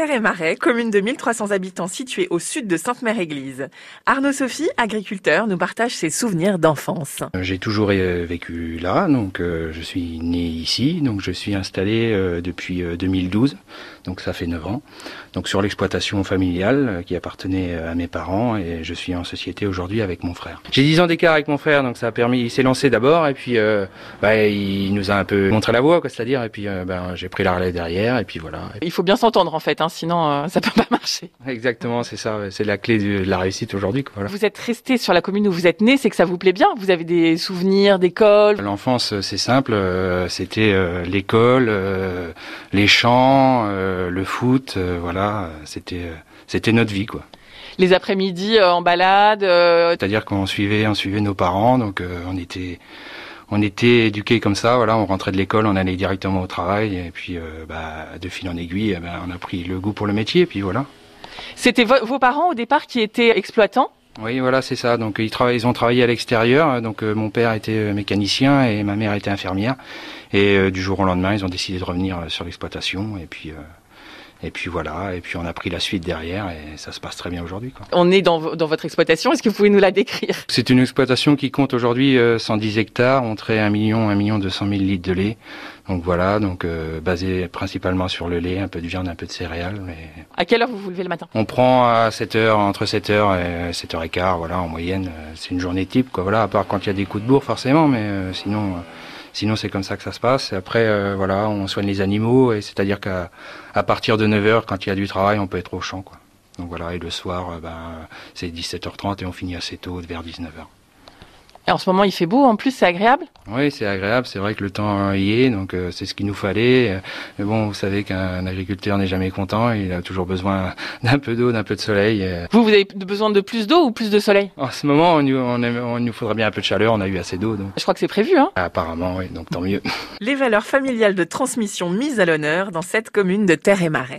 Terre-et-Marais, commune de 1300 habitants située au sud de Sainte-Mère-Église. Arnaud Sophie, agriculteur, nous partage ses souvenirs d'enfance. Euh, j'ai toujours euh, vécu là, donc euh, je suis né ici, donc je suis installé depuis 2012, donc ça fait 9 ans. Donc sur l'exploitation familiale qui appartenait à mes parents et je suis en société aujourd'hui avec mon frère. J'ai 10 ans d'écart avec mon frère, donc ça a permis, il s'est lancé d'abord et puis bah, il nous a un peu montré la voie, quoi, c'est-à-dire, et puis ben, j'ai pris la relève derrière et puis voilà. Il faut bien s'entendre en fait, hein, sinon ça peut pas marcher. Exactement, c'est ça, c'est la clé de la réussite aujourd'hui. Vous êtes resté sur la commune où vous êtes né, c'est que ça vous plaît bien Vous avez des souvenirs d'école L'enfance, c'est simple, euh, c'était euh, l'école, euh, les champs, le foot, voilà, c'était c'était notre vie quoi. Les après-midi en balade. C'est-à-dire qu'on suivait, on suivait nos parents, donc on était on était éduqués comme ça, voilà, on rentrait de l'école, on allait directement au travail, et puis bah, de fil en aiguille, eh ben, on a pris le goût pour le métier, et puis voilà. C'était vos parents au départ qui étaient exploitants? Oui, voilà, c'est ça. Donc ils, ils ont travaillé à l'extérieur. Donc euh, mon père était euh, mécanicien et ma mère était infirmière. Et euh, du jour au lendemain, ils ont décidé de revenir sur l'exploitation. Et puis et puis voilà, et puis on a pris la suite derrière et ça se passe très bien aujourd'hui. On est dans, dans votre exploitation, est-ce que vous pouvez nous la décrire? C'est une exploitation qui compte aujourd'hui 110 euh, hectares, on traite 1 million, 1 million 200 000 litres de lait. Donc voilà, donc euh, basé principalement sur le lait, un peu de viande, un peu de céréales. Mais... À quelle heure vous vous levez le matin? On prend à 7 heures, entre 7 heures et 7 h 15 voilà, en moyenne. Euh, c'est une journée type, quoi. Voilà, à part quand il y a des coups de bourre forcément, mais sinon Sinon, c'est comme ça que ça se passe. Et après, euh, voilà, on soigne les animaux. Et c'est-à-dire qu'à partir de 9h, quand il y a du travail, on peut être au champ. Quoi. Donc voilà, et le soir, euh, ben, c'est 17h30 et on finit assez tôt, vers 19h. Et en ce moment, il fait beau, en plus, c'est agréable Oui, c'est agréable. C'est vrai que le temps y est, donc euh, c'est ce qu'il nous fallait. Mais bon, vous savez qu'un agriculteur n'est jamais content. Il a toujours besoin d'un peu d'eau, d'un peu de soleil. Vous, vous avez besoin de plus d'eau ou plus de soleil? En ce moment, il on, on, nous faudrait bien un peu de chaleur. On a eu assez d'eau. Donc. Je crois que c'est prévu, hein Apparemment, oui, donc tant mieux. Les valeurs familiales de transmission mises à l'honneur dans cette commune de Terre et Marais.